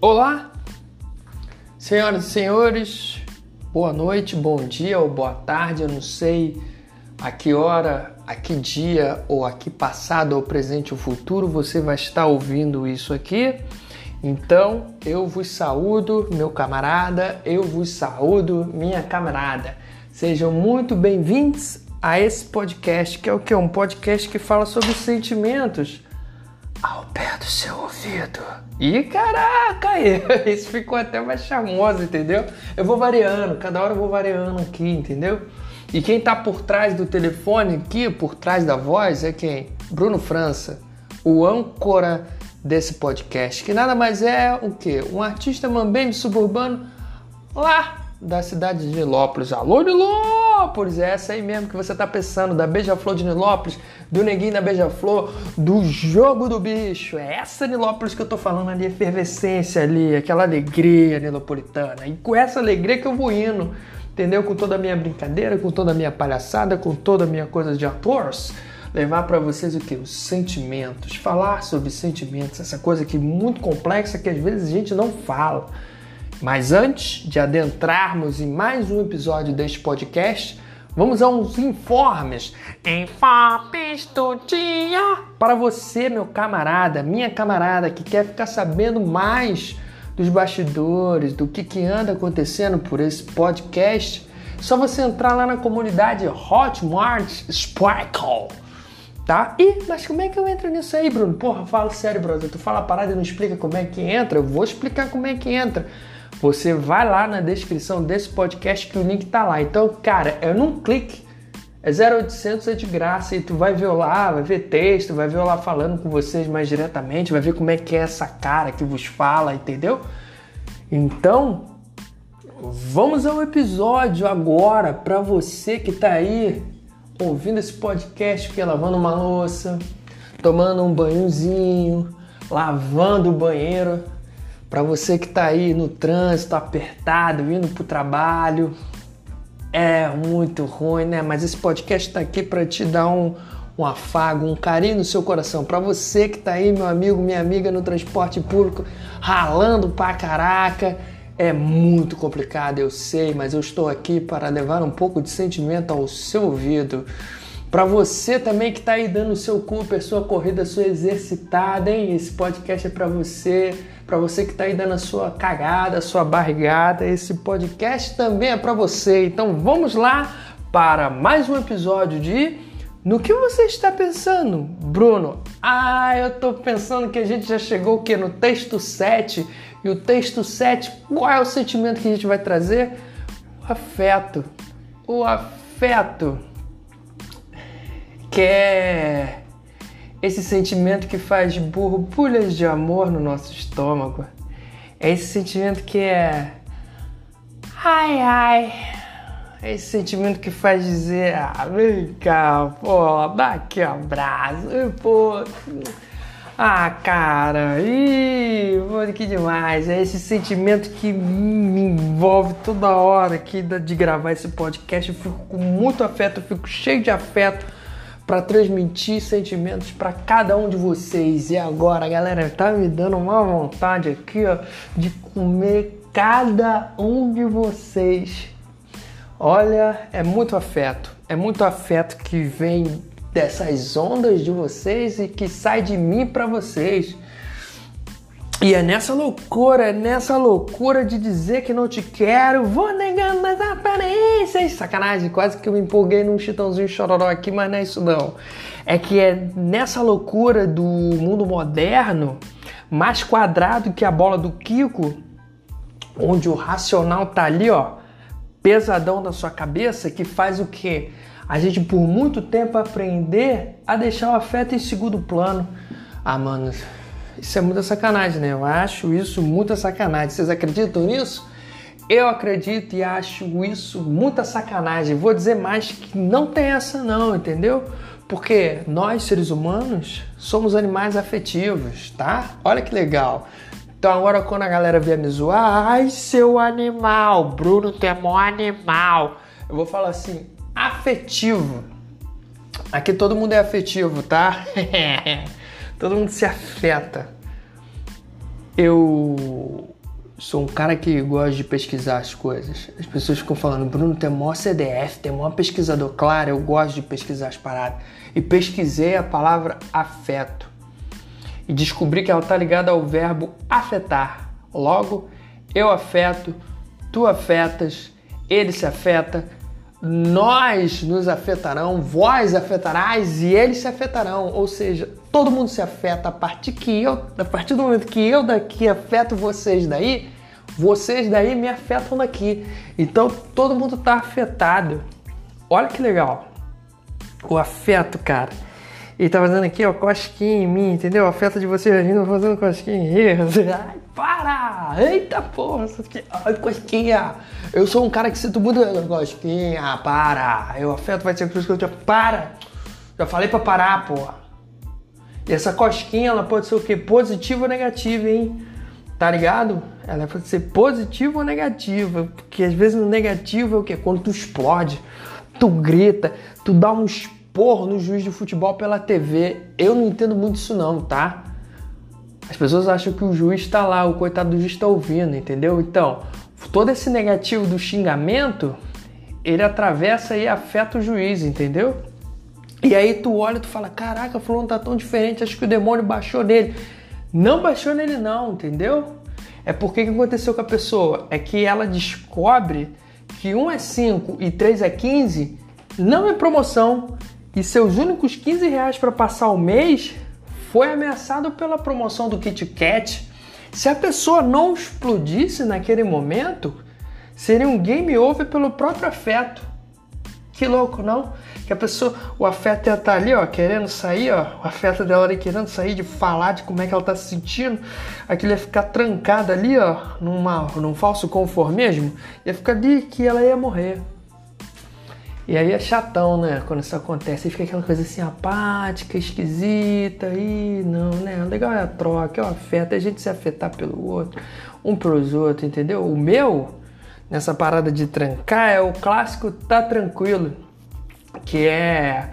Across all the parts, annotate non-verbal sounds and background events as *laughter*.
Olá, senhoras e senhores, boa noite, bom dia ou boa tarde, eu não sei a que hora, a que dia ou a que passado ou presente ou futuro você vai estar ouvindo isso aqui. Então eu vos saúdo, meu camarada, eu vos saúdo, minha camarada. Sejam muito bem-vindos a esse podcast, que é o que? Um podcast que fala sobre sentimentos ao pé do seu ouvido. E caraca, *laughs* isso ficou até mais charmoso, entendeu? Eu vou variando, cada hora eu vou variando aqui, entendeu? E quem tá por trás do telefone aqui, por trás da voz, é quem? Bruno França, o âncora desse podcast, que nada mais é o que? Um artista mambembe suburbano lá da cidade de Nilópolis. Alô, Nilópolis! É essa aí mesmo que você tá pensando, da Beija-Flor de Nilópolis, do Neguinho da Beija-Flor, do Jogo do Bicho. É essa Nilópolis que eu tô falando ali, efervescência ali, aquela alegria nilopolitana. E com essa alegria que eu vou indo, entendeu? Com toda a minha brincadeira, com toda a minha palhaçada, com toda a minha coisa de atores levar para vocês o que? Os sentimentos, falar sobre sentimentos, essa coisa que é muito complexa que às vezes a gente não fala. Mas antes de adentrarmos em mais um episódio deste podcast, vamos a uns informes. Informes do dia! Para você, meu camarada, minha camarada, que quer ficar sabendo mais dos bastidores, do que, que anda acontecendo por esse podcast, só você entrar lá na comunidade Hotmart Sparkle tá? E, mas como é que eu entro nisso aí, Bruno? Porra, fala sério, brother. Tu fala a parada e não explica como é que entra. Eu vou explicar como é que entra. Você vai lá na descrição desse podcast que o link tá lá. Então, cara, é num clique. É 0800, é de graça e tu vai ver lá, vai ver texto, vai ver lá falando com vocês mais diretamente, vai ver como é que é essa cara que vos fala, entendeu? Então, vamos ao episódio agora para você que tá aí ouvindo esse podcast que é lavando uma louça, tomando um banhozinho, lavando o banheiro para você que está aí no trânsito apertado, indo para o trabalho, é muito ruim, né? Mas esse podcast está aqui para te dar um, um afago, um carinho no seu coração. Para você que está aí, meu amigo, minha amiga, no transporte público, ralando pra caraca. É muito complicado, eu sei, mas eu estou aqui para levar um pouco de sentimento ao seu ouvido. Para você também que está aí dando o seu Cooper, sua corrida, sua exercitada, hein? Esse podcast é para você. Para você que está aí dando a sua cagada, a sua barrigada, esse podcast também é para você. Então vamos lá para mais um episódio de No que você está pensando, Bruno? Ah, eu estou pensando que a gente já chegou o quê? No texto 7. E o texto 7, qual é o sentimento que a gente vai trazer? O afeto. O afeto que é esse sentimento que faz borbulhas de amor no nosso estômago. É esse sentimento que é. Ai, ai. É esse sentimento que faz dizer: ah, vem cá, pô, dá aqui um abraço, pô. Ah, cara, ih, que demais. É esse sentimento que me envolve toda hora aqui de gravar esse podcast. Eu fico com muito afeto, eu fico cheio de afeto para transmitir sentimentos para cada um de vocês. E agora, galera, tá me dando uma vontade aqui, ó, de comer cada um de vocês. Olha, é muito afeto, é muito afeto que vem dessas ondas de vocês e que sai de mim para vocês. E é nessa loucura, é nessa loucura de dizer que não te quero, vou negando as aparências. Sacanagem, quase que eu me empolguei num chitãozinho chororó aqui, mas não é isso não. É que é nessa loucura do mundo moderno, mais quadrado que a bola do Kiko, onde o racional tá ali, ó, pesadão na sua cabeça, que faz o quê? A gente por muito tempo aprender a deixar o afeto em segundo plano. Ah, mano, isso é muita sacanagem, né? Eu acho isso muita sacanagem. Vocês acreditam nisso? Eu acredito e acho isso muita sacanagem. Vou dizer mais que não tem essa não, entendeu? Porque nós, seres humanos, somos animais afetivos, tá? Olha que legal. Então agora quando a galera vier me zoar, ai seu animal, Bruno tu é mó animal. Eu vou falar assim, afetivo. Aqui todo mundo é afetivo, tá? *laughs* Todo mundo se afeta. eu sou um cara que gosta de pesquisar as coisas. As pessoas ficam falando, Bruno, tem maior CDF, tem maior pesquisador. Claro, eu gosto de pesquisar as paradas. E pesquisei a palavra afeto. E descobri que ela está ligada ao verbo afetar. Logo, eu afeto, tu afetas, ele se afeta, nós nos afetarão, vós afetarás e eles se afetarão. Ou seja, todo mundo se afeta a partir que eu, a partir do momento que eu daqui afeto vocês daí, vocês daí me afetam daqui. Então todo mundo está afetado. Olha que legal. O afeto, cara. Ele tá fazendo aqui, ó, cosquinha em mim, entendeu? O afeto de vocês vindo fazendo cosquinha em *laughs* Ai, para! Eita porra! Ai, cosquinha! Eu sou um cara que sinto muito cosquinha, para! O afeto vai ser por isso que eu te... Para! Já falei pra parar, porra! E essa cosquinha, ela pode ser o quê? Positiva ou negativa, hein? Tá ligado? Ela pode ser positiva ou negativa. Porque às vezes no negativo é o quê? Quando tu explode, tu grita, tu dá um esporro no juiz de futebol pela TV. Eu não entendo muito isso não, tá? As pessoas acham que o juiz está lá, o coitado do juiz está ouvindo, entendeu? Então, todo esse negativo do xingamento, ele atravessa e afeta o juiz, entendeu? E aí tu olha e tu fala, caraca, fulano tá tão diferente, acho que o demônio baixou nele. Não baixou nele não, entendeu? É porque que aconteceu com a pessoa? É que ela descobre que 1 é 5 e 3 é 15 não é promoção e seus únicos 15 reais para passar o mês foi ameaçado pela promoção do Kit Kat. Se a pessoa não explodisse naquele momento, seria um game over pelo próprio afeto. Que louco, não? Que a pessoa, o afeto ia estar tá ali, ó, querendo sair, ó, o afeto dela ali querendo sair, de falar de como é que ela tá se sentindo, aquilo ia ficar trancada ali, ó, numa, num falso conformismo, ia ficar ali que ela ia morrer. E aí é chatão, né? Quando isso acontece, fica aquela coisa assim apática, esquisita, e não, né? O legal é a troca, é o afeto, é a gente se afetar pelo outro, um pelos outros, entendeu? O meu, nessa parada de trancar, é o clássico tá tranquilo, que é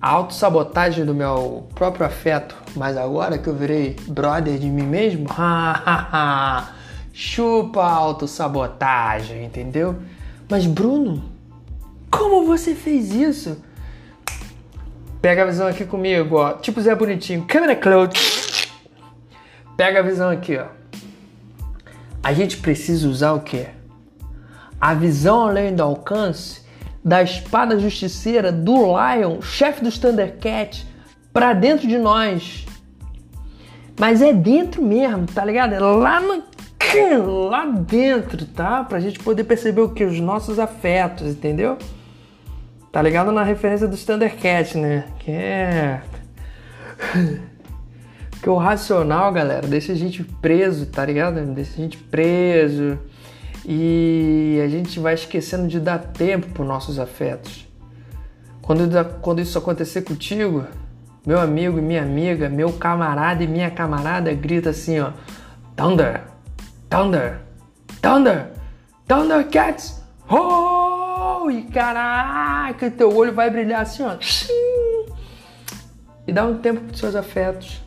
a autossabotagem do meu próprio afeto. Mas agora que eu virei brother de mim mesmo, *laughs* chupa a autossabotagem, entendeu? Mas Bruno, como você fez isso? Pega a visão aqui comigo, ó. Tipo Zé Bonitinho. Câmera close. Pega a visão aqui, ó. A gente precisa usar o quê? A visão além do alcance da espada justiceira do Lion, chefe dos Thundercats, para dentro de nós. Mas é dentro mesmo, tá ligado? É lá no lá dentro, tá? Pra gente poder perceber o que? Os nossos afetos, entendeu? Tá ligado na referência dos Thundercats, né? Que é. *laughs* que o racional, galera, deixa a gente preso, tá ligado? Deixa a gente preso. E a gente vai esquecendo de dar tempo para nossos afetos. Quando, quando isso acontecer contigo, meu amigo e minha amiga, meu camarada e minha camarada grita assim, ó: Thunder! Thunder! Thunder! Thundercats! Oh! e caraca, teu olho vai brilhar assim, ó. E dá um tempo para seus afetos,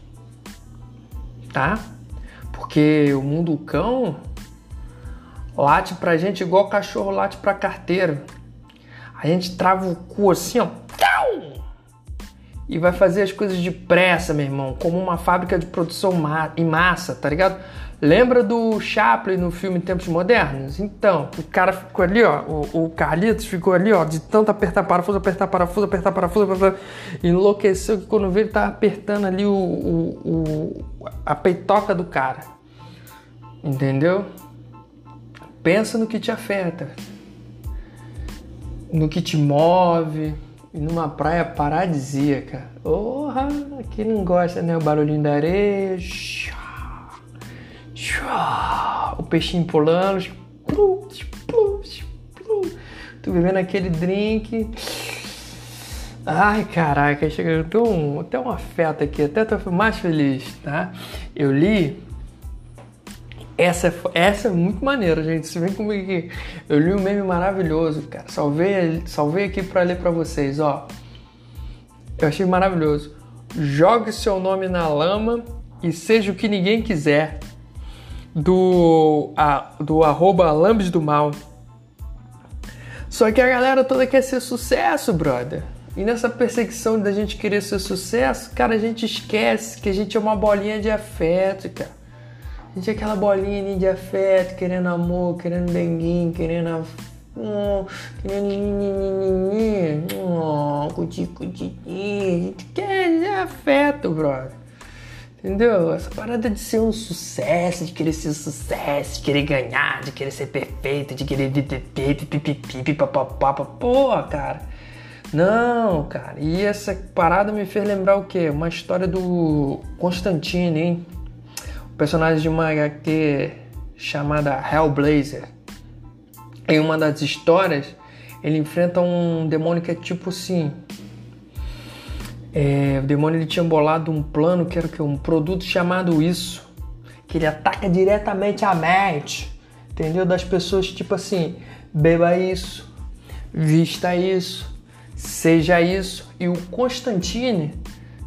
tá? Porque o mundo cão late pra gente igual cachorro late pra carteiro. A gente trava o cu assim, ó. E vai fazer as coisas depressa, meu irmão, como uma fábrica de produção em massa, tá ligado? Lembra do Chaplin no filme Tempos Modernos? Então, o cara ficou ali, ó, o, o Carlitos ficou ali, ó, de tanto apertar parafuso, apertar parafuso, apertar parafuso, apertar, enlouqueceu que quando veio ele tava apertando ali o, o, o, a peitoca do cara. Entendeu? Pensa no que te afeta, no que te move, numa praia paradisíaca. Porra, quem não gosta, né? O barulhinho da areia o peixinho pulando, tu bebendo aquele drink. Ai, caraca, chega até um, até um afeto aqui, até tô mais feliz, tá? Eu li. Essa, essa é muito maneira, gente. Você vem comigo aqui. Eu li um meme maravilhoso, cara. Salvei, salvei aqui para ler para vocês, ó. Eu achei maravilhoso. Jogue seu nome na lama e seja o que ninguém quiser. do, a, do arroba Lambes do Mal. Só que a galera toda quer ser sucesso, brother. E nessa perseguição da gente querer ser sucesso, cara, a gente esquece que a gente é uma bolinha de afeto, cara. A gente é aquela bolinha de afeto, querendo amor, querendo denguinho, querendo. Oh, querendo. Oh, cuti, cuti, a gente quer afeto, brother. Entendeu? Essa parada de ser um sucesso, de querer ser um sucesso, de querer ganhar, de querer ser perfeito, de querer papapá, pô, cara. Não, cara. E essa parada me fez lembrar o quê? Uma história do Constantine, hein? Personagem de uma HQ chamada Hellblazer. Em uma das histórias, ele enfrenta um demônio que é tipo assim. É, o demônio ele tinha bolado um plano que era o quê? Um produto chamado isso. Que ele ataca diretamente a mente. Entendeu? Das pessoas, tipo assim, beba isso, vista isso, seja isso. E o Constantine,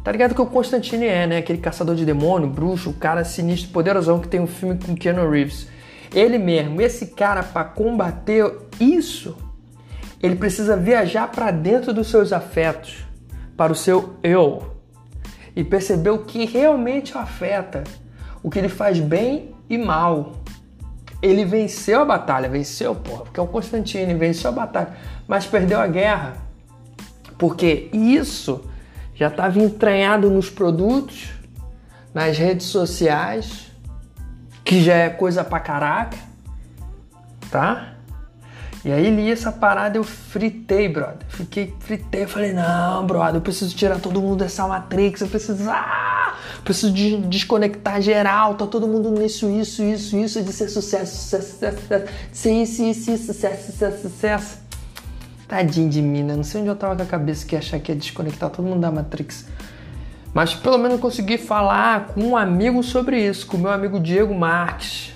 tá ligado que o Constantine é, né? Aquele caçador de demônio, bruxo, o cara sinistro, poderosão que tem um filme com Keanu Reeves. Ele mesmo, esse cara, para combater isso, ele precisa viajar para dentro dos seus afetos, para o seu eu, e perceber o que realmente o afeta, o que ele faz bem e mal. Ele venceu a batalha, venceu, porra, porque é o Constantine, venceu a batalha, mas perdeu a guerra porque isso já estava entranhado nos produtos, nas redes sociais, que já é coisa pra caraca, tá? E aí li essa parada, eu fritei, brother. Fiquei, fritei, falei, não, brother, eu preciso tirar todo mundo dessa Matrix, eu preciso, ah, preciso de desconectar geral, tá todo mundo nisso, isso, isso, isso, de ser sucesso, sucesso, sucesso, sucesso, sucesso, sucesso, sucesso. Tadinho de mim, né? Não sei onde eu tava com a cabeça que ia achar que ia desconectar todo mundo da Matrix. Mas pelo menos consegui falar com um amigo sobre isso, com o meu amigo Diego Marques.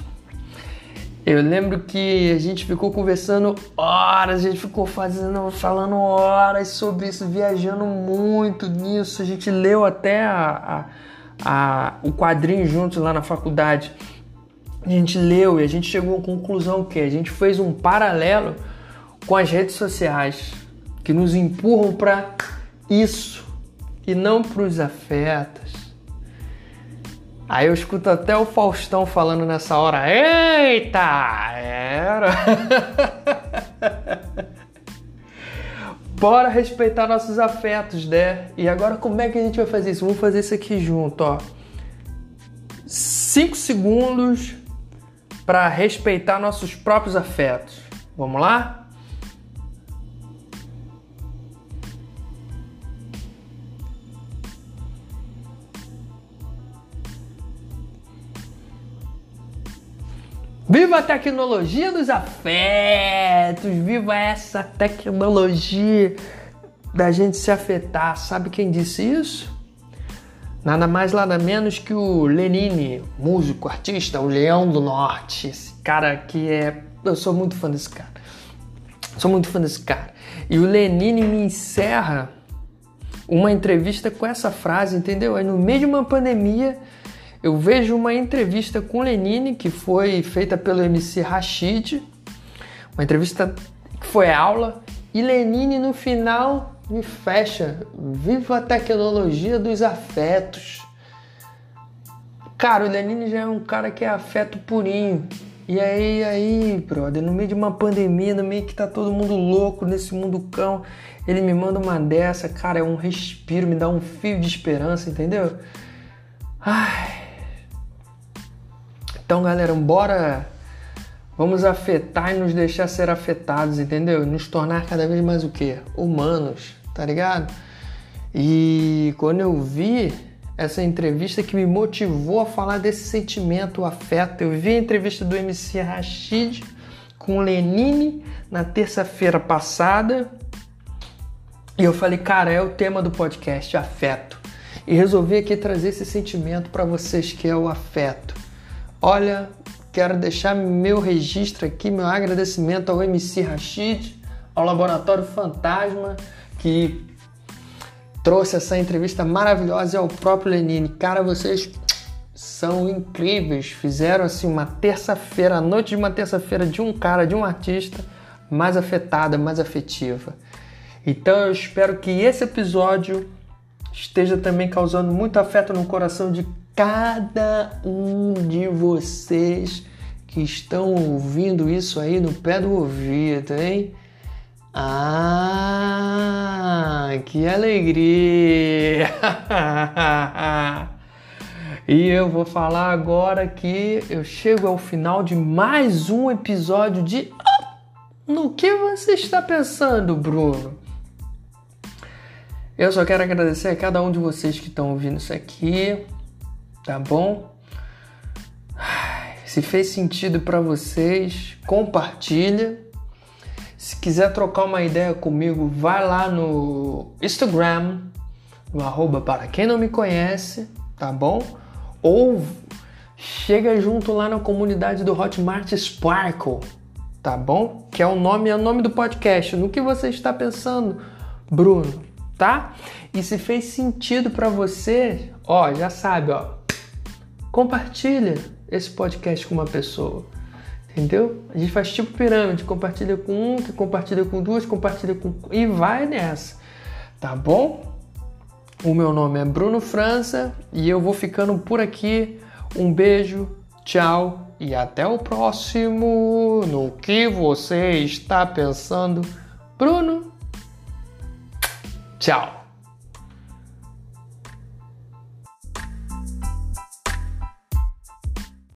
Eu lembro que a gente ficou conversando horas, a gente ficou fazendo, falando horas sobre isso, viajando muito nisso. A gente leu até a, a, a, o quadrinho juntos lá na faculdade. A gente leu e a gente chegou à conclusão que a gente fez um paralelo com as redes sociais que nos empurram para isso e não para os afetos. Aí eu escuto até o Faustão falando nessa hora: Eita! Era! *laughs* Bora respeitar nossos afetos, né? E agora como é que a gente vai fazer isso? Vamos fazer isso aqui junto, ó. 5 segundos para respeitar nossos próprios afetos. Vamos lá? Viva a tecnologia dos afetos! Viva essa tecnologia da gente se afetar. Sabe quem disse isso? Nada mais, nada menos que o Lenine, músico, artista, o Leão do Norte. Esse cara que é. Eu sou muito fã desse cara. Sou muito fã desse cara. E o Lenine me encerra uma entrevista com essa frase, entendeu? Aí no meio de uma pandemia eu vejo uma entrevista com Lenine que foi feita pelo MC Rashid, uma entrevista que foi aula, e Lenine no final me fecha. Viva a tecnologia dos afetos. Cara, o Lenine já é um cara que é afeto purinho. E aí, aí, brother, no meio de uma pandemia, no meio que tá todo mundo louco nesse mundo cão, ele me manda uma dessa, cara, é um respiro, me dá um fio de esperança, entendeu? Ai, então, galera, bora vamos afetar e nos deixar ser afetados, entendeu? Nos tornar cada vez mais o quê? Humanos, tá ligado? E quando eu vi essa entrevista que me motivou a falar desse sentimento, o afeto, eu vi a entrevista do MC Rashid com Lenine na terça-feira passada. E eu falei, cara, é o tema do podcast, afeto. E resolvi aqui trazer esse sentimento para vocês que é o afeto. Olha, quero deixar meu registro aqui, meu agradecimento ao MC Rashid, ao Laboratório Fantasma, que trouxe essa entrevista maravilhosa e ao próprio Lenine. Cara, vocês são incríveis. Fizeram assim uma terça-feira, a noite de uma terça-feira de um cara, de um artista mais afetada, mais afetiva. Então eu espero que esse episódio esteja também causando muito afeto no coração de cada um de vocês que estão ouvindo isso aí no pé do ouvido, hein? Ah, que alegria! *laughs* e eu vou falar agora que eu chego ao final de mais um episódio de No que você está pensando, Bruno? Eu só quero agradecer a cada um de vocês que estão ouvindo isso aqui, tá bom? Se fez sentido para vocês, compartilha se quiser trocar uma ideia comigo, vai lá no Instagram, no arroba para quem não me conhece, tá bom? Ou chega junto lá na comunidade do Hotmart Sparkle, tá bom? Que é o nome, é o nome do podcast. No que você está pensando, Bruno, tá? E se fez sentido para você, ó, já sabe, ó, compartilha esse podcast com uma pessoa. Entendeu? A gente faz tipo pirâmide, compartilha com um, que compartilha com duas, compartilha com. e vai nessa. Tá bom? O meu nome é Bruno França e eu vou ficando por aqui. Um beijo, tchau e até o próximo. No que você está pensando, Bruno? Tchau.